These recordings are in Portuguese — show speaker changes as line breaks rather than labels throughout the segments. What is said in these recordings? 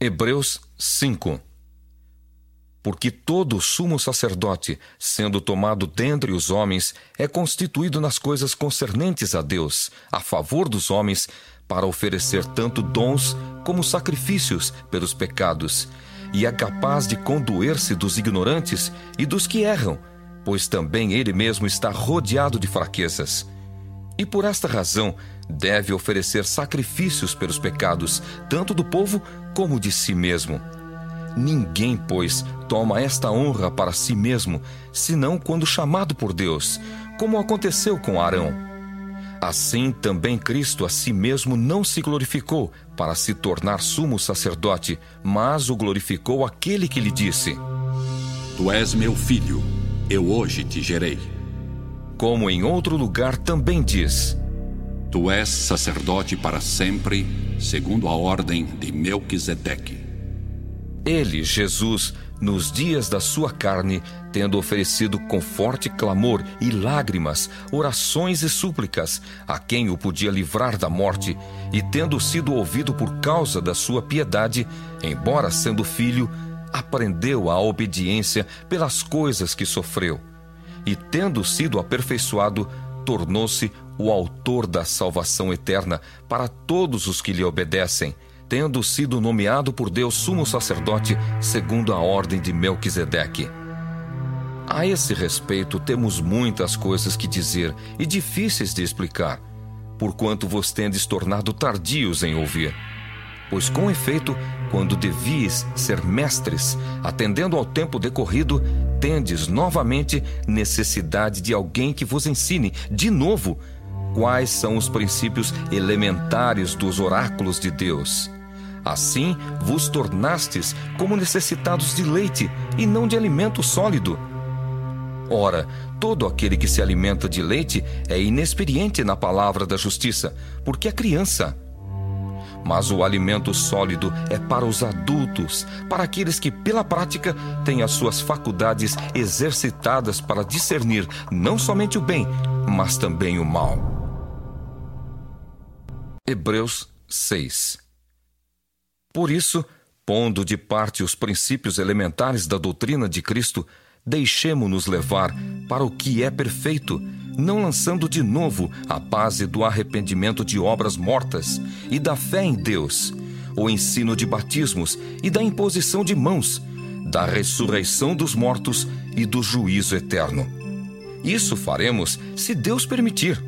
Hebreus 5 Porque todo sumo sacerdote, sendo tomado dentre os homens, é constituído nas coisas concernentes a Deus, a favor dos homens, para oferecer tanto dons como sacrifícios pelos pecados, e é capaz de condoer-se dos ignorantes e dos que erram, pois também ele mesmo está rodeado de fraquezas. E por esta razão deve oferecer sacrifícios pelos pecados, tanto do povo como de si mesmo. Ninguém, pois, toma esta honra para si mesmo, senão quando chamado por Deus, como aconteceu com Arão. Assim também Cristo a si mesmo não se glorificou para se tornar sumo sacerdote, mas o glorificou aquele que lhe disse:
Tu és meu filho, eu hoje te gerei.
Como em outro lugar também diz:
Tu és sacerdote para sempre, segundo a ordem de Melquisedeque.
Ele, Jesus, nos dias da sua carne, tendo oferecido com forte clamor e lágrimas, orações e súplicas a quem o podia livrar da morte, e tendo sido ouvido por causa da sua piedade, embora sendo filho, aprendeu a obediência pelas coisas que sofreu. E tendo sido aperfeiçoado, tornou-se o autor da salvação eterna para todos os que lhe obedecem tendo sido nomeado por Deus sumo sacerdote segundo a ordem de Melquisedeque. A esse respeito, temos muitas coisas que dizer e difíceis de explicar, porquanto vos tendes tornado tardios em ouvir. Pois, com efeito, quando devies ser mestres, atendendo ao tempo decorrido, tendes novamente necessidade de alguém que vos ensine, de novo, quais são os princípios elementares dos oráculos de Deus. Assim vos tornastes como necessitados de leite e não de alimento sólido. Ora, todo aquele que se alimenta de leite é inexperiente na palavra da justiça, porque é criança. Mas o alimento sólido é para os adultos, para aqueles que, pela prática, têm as suas faculdades exercitadas para discernir não somente o bem, mas também o mal. Hebreus 6 por isso, pondo de parte os princípios elementares da doutrina de Cristo, deixemo-nos levar para o que é perfeito, não lançando de novo a base do arrependimento de obras mortas e da fé em Deus, o ensino de batismos e da imposição de mãos, da ressurreição dos mortos e do juízo eterno. Isso faremos se Deus permitir.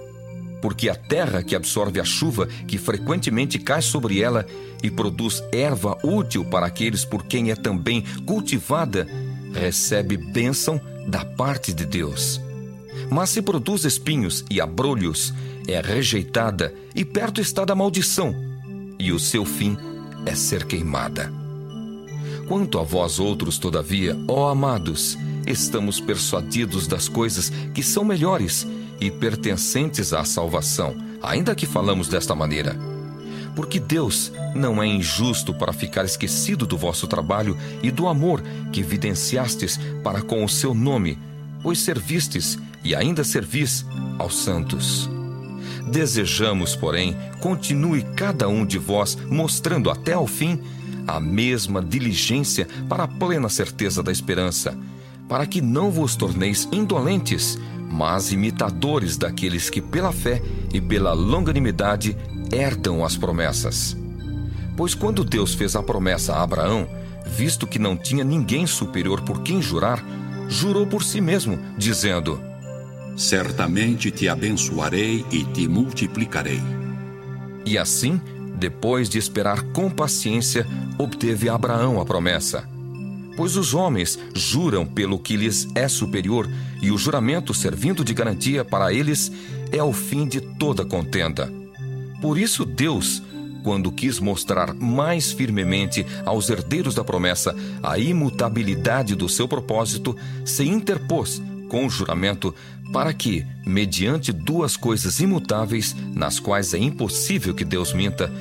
porque a terra que absorve a chuva que frequentemente cai sobre ela e produz erva útil para aqueles por quem é também cultivada, recebe bênção da parte de Deus. Mas se produz espinhos e abrolhos, é rejeitada e perto está da maldição, e o seu fim é ser queimada. Quanto a vós outros, todavia, ó amados, estamos persuadidos das coisas que são melhores e pertencentes à salvação, ainda que falamos desta maneira. Porque Deus não é injusto para ficar esquecido do vosso trabalho e do amor que evidenciastes para com o seu nome, pois servistes e ainda servis aos santos. Desejamos, porém, continue cada um de vós mostrando até ao fim a mesma diligência para a plena certeza da esperança, para que não vos torneis indolentes, mas imitadores daqueles que pela fé e pela longanimidade herdam as promessas. Pois quando Deus fez a promessa a Abraão, visto que não tinha ninguém superior por quem jurar, jurou por si mesmo, dizendo:
Certamente te abençoarei e te multiplicarei.
E assim, depois de esperar com paciência, obteve Abraão a promessa. Pois os homens juram pelo que lhes é superior, e o juramento, servindo de garantia para eles, é o fim de toda contenda. Por isso, Deus, quando quis mostrar mais firmemente aos herdeiros da promessa a imutabilidade do seu propósito, se interpôs com o juramento para que, mediante duas coisas imutáveis, nas quais é impossível que Deus minta,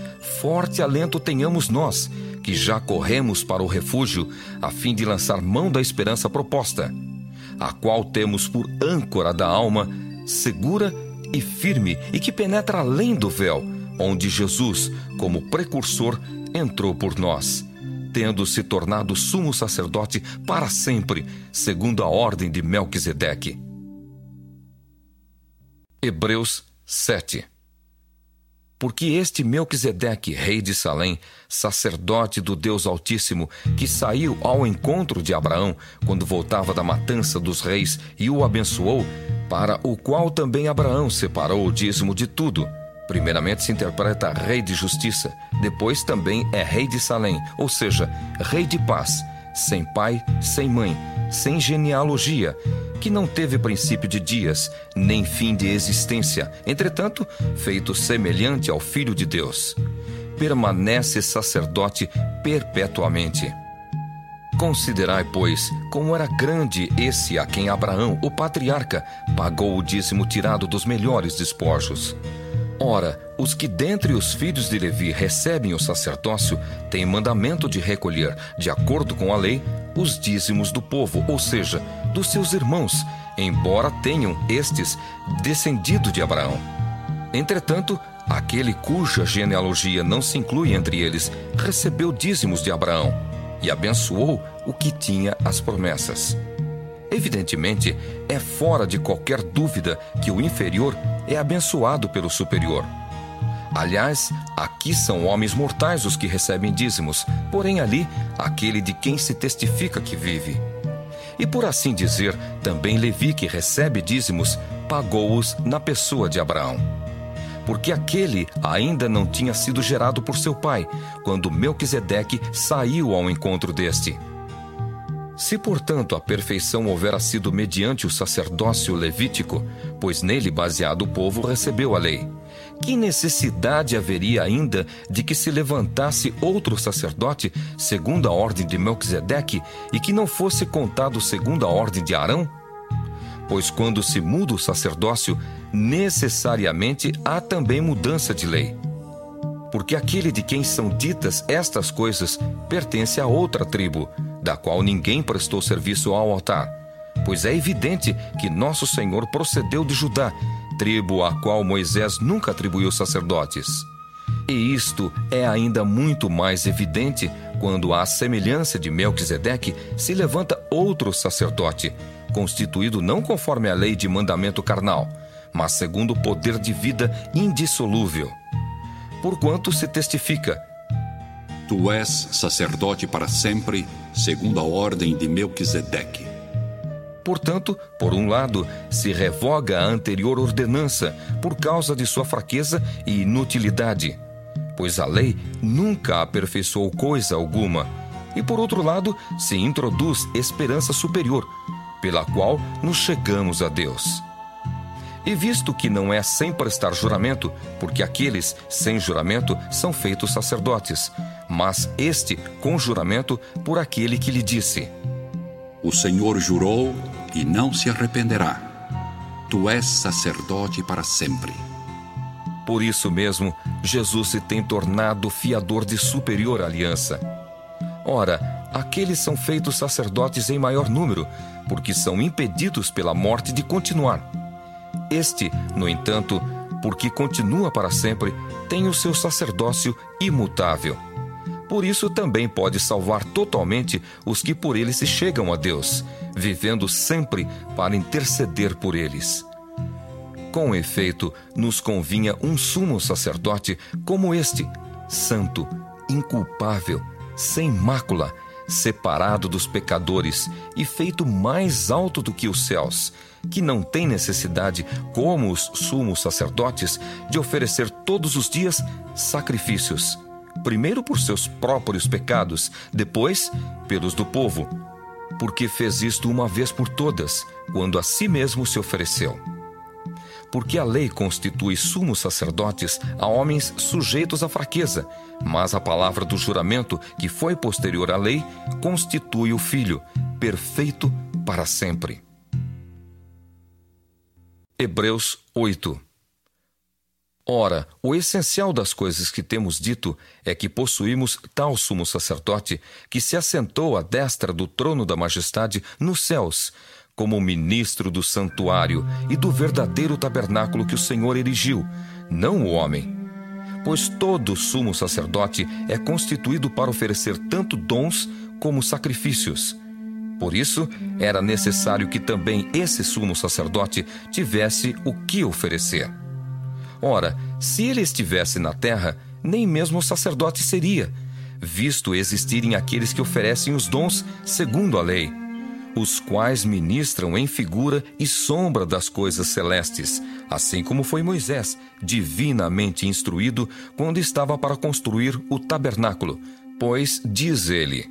forte alento tenhamos nós, que já corremos para o refúgio, a fim de lançar mão da esperança proposta, a qual temos por âncora da alma, segura e firme e que penetra além do véu, onde Jesus, como precursor, entrou por nós, tendo se tornado sumo sacerdote para sempre, segundo a ordem de Melquisedeque. Hebreus 7 porque este Melquisedeque, rei de Salém, sacerdote do Deus Altíssimo, que saiu ao encontro de Abraão quando voltava da matança dos reis e o abençoou, para o qual também Abraão separou o dízimo de tudo. Primeiramente se interpreta rei de justiça, depois também é rei de Salém, ou seja, rei de paz, sem pai, sem mãe, sem genealogia, que não teve princípio de dias, nem fim de existência, entretanto, feito semelhante ao Filho de Deus. Permanece sacerdote perpetuamente. Considerai, pois, como era grande esse a quem Abraão, o patriarca, pagou o dízimo tirado dos melhores despojos. Ora, os que dentre os filhos de Levi recebem o sacerdócio têm mandamento de recolher, de acordo com a lei, os dízimos do povo, ou seja, dos seus irmãos, embora tenham estes descendido de Abraão. Entretanto, aquele cuja genealogia não se inclui entre eles recebeu dízimos de Abraão e abençoou o que tinha as promessas. Evidentemente, é fora de qualquer dúvida que o inferior é abençoado pelo superior. Aliás, aqui são homens mortais os que recebem dízimos, porém ali, aquele de quem se testifica que vive. E por assim dizer, também Levi, que recebe dízimos, pagou-os na pessoa de Abraão. Porque aquele ainda não tinha sido gerado por seu pai, quando Melquisedeque saiu ao encontro deste. Se, portanto, a perfeição houvera sido mediante o sacerdócio levítico, pois nele baseado o povo recebeu a lei, que necessidade haveria ainda de que se levantasse outro sacerdote segundo a ordem de Melquisedeque e que não fosse contado segundo a ordem de Arão? Pois quando se muda o sacerdócio, necessariamente há também mudança de lei. Porque aquele de quem são ditas estas coisas pertence a outra tribo, da qual ninguém prestou serviço ao altar. Pois é evidente que nosso Senhor procedeu de Judá tribo à qual Moisés nunca atribuiu sacerdotes. E isto é ainda muito mais evidente quando, à semelhança de Melquisedeque, se levanta outro sacerdote, constituído não conforme a lei de mandamento carnal, mas segundo o poder de vida indissolúvel. Porquanto se testifica:
Tu és sacerdote para sempre, segundo a ordem de Melquisedeque.
Portanto, por um lado, se revoga a anterior ordenança por causa de sua fraqueza e inutilidade, pois a lei nunca aperfeiçoou coisa alguma, e por outro lado, se introduz esperança superior, pela qual nos chegamos a Deus. E visto que não é sem prestar juramento, porque aqueles sem juramento são feitos sacerdotes, mas este com juramento por aquele que lhe disse:
o Senhor jurou e não se arrependerá. Tu és sacerdote para sempre.
Por isso mesmo, Jesus se tem tornado fiador de superior aliança. Ora, aqueles são feitos sacerdotes em maior número, porque são impedidos pela morte de continuar. Este, no entanto, porque continua para sempre, tem o seu sacerdócio imutável por isso também pode salvar totalmente os que por ele se chegam a Deus, vivendo sempre para interceder por eles. Com efeito, nos convinha um sumo sacerdote como este, santo, inculpável, sem mácula, separado dos pecadores e feito mais alto do que os céus, que não tem necessidade, como os sumos sacerdotes, de oferecer todos os dias sacrifícios, primeiro por seus próprios pecados, depois pelos do povo, porque fez isto uma vez por todas, quando a si mesmo se ofereceu porque a lei constitui sumos sacerdotes a homens sujeitos à fraqueza, mas a palavra do juramento, que foi posterior à lei, constitui o Filho, perfeito para sempre. Hebreus 8 Ora, o essencial das coisas que temos dito é que possuímos tal sumo sacerdote que se assentou à destra do trono da majestade nos céus, como ministro do santuário e do verdadeiro tabernáculo que o Senhor erigiu, não o homem. Pois todo sumo sacerdote é constituído para oferecer tanto dons como sacrifícios. Por isso, era necessário que também esse sumo sacerdote tivesse o que oferecer. Ora, se ele estivesse na terra, nem mesmo sacerdote seria, visto existirem aqueles que oferecem os dons segundo a lei os quais ministram em figura e sombra das coisas celestes, assim como foi Moisés, divinamente instruído quando estava para construir o tabernáculo. Pois diz ele: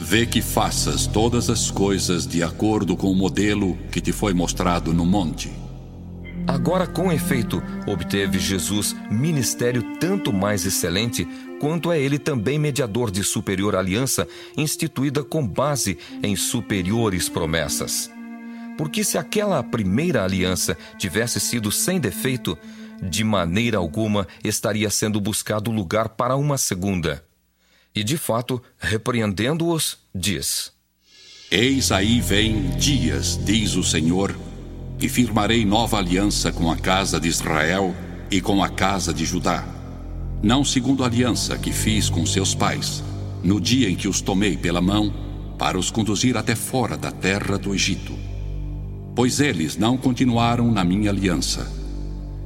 Vê que faças todas as coisas de acordo com o modelo que te foi mostrado no monte.
Agora, com efeito, obteve Jesus ministério tanto mais excelente, quanto é ele também mediador de superior aliança, instituída com base em superiores promessas. Porque se aquela primeira aliança tivesse sido sem defeito, de maneira alguma estaria sendo buscado lugar para uma segunda. E de fato, repreendendo-os, diz:
Eis aí vem dias, diz o Senhor, e firmarei nova aliança com a casa de Israel e com a casa de Judá. Não segundo a aliança que fiz com seus pais, no dia em que os tomei pela mão para os conduzir até fora da terra do Egito. Pois eles não continuaram na minha aliança,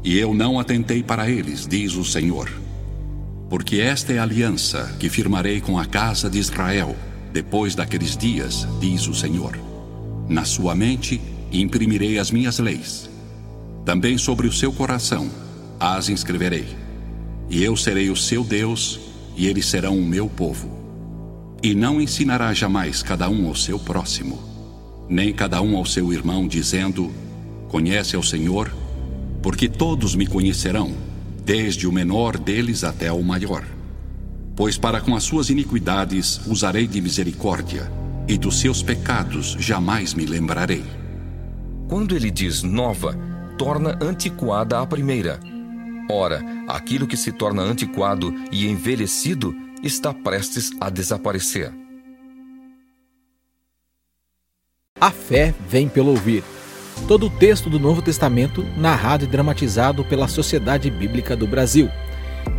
e eu não atentei para eles, diz o Senhor. Porque esta é a aliança que firmarei com a casa de Israel depois daqueles dias, diz o Senhor. Na sua mente e imprimirei as minhas leis. Também sobre o seu coração as inscreverei. E eu serei o seu Deus, e eles serão o meu povo. E não ensinará jamais cada um ao seu próximo, nem cada um ao seu irmão, dizendo: Conhece ao Senhor, porque todos me conhecerão, desde o menor deles até o maior. Pois para com as suas iniquidades usarei de misericórdia, e dos seus pecados jamais me lembrarei.
Quando ele diz nova, torna antiquada a primeira. Ora, aquilo que se torna antiquado e envelhecido está prestes a desaparecer.
A fé vem pelo ouvir. Todo o texto do Novo Testamento narrado e dramatizado pela Sociedade Bíblica do Brasil.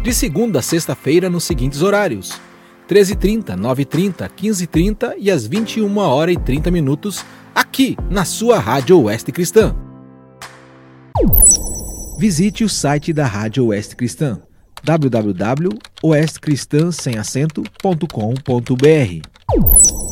De segunda a sexta-feira nos seguintes horários: 13h30, 9h30, 15h30 e às 21 horas e 30 minutos aqui na sua Rádio Oeste Cristã. Visite o site da Rádio Oeste Cristã www.oestcristã.com.br